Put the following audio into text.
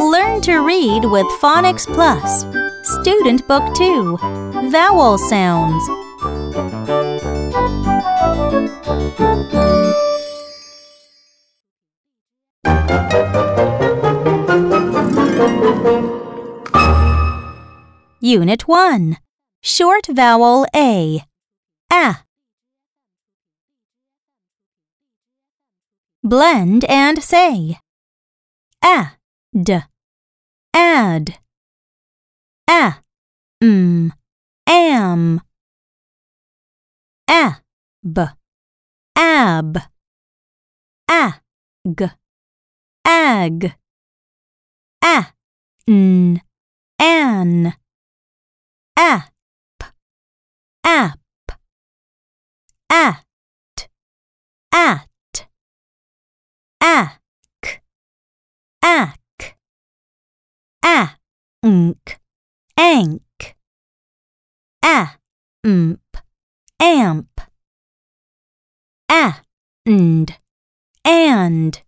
Learn to read with Phonics Plus. Student Book 2 Vowel Sounds. Unit 1 Short Vowel A. A. Blend and say. Ad. Add. A. M. Am. Ab. Ab. Ag. Ag. A. N. An. App. App. Ank. Ank. Amp. Amp. And. And.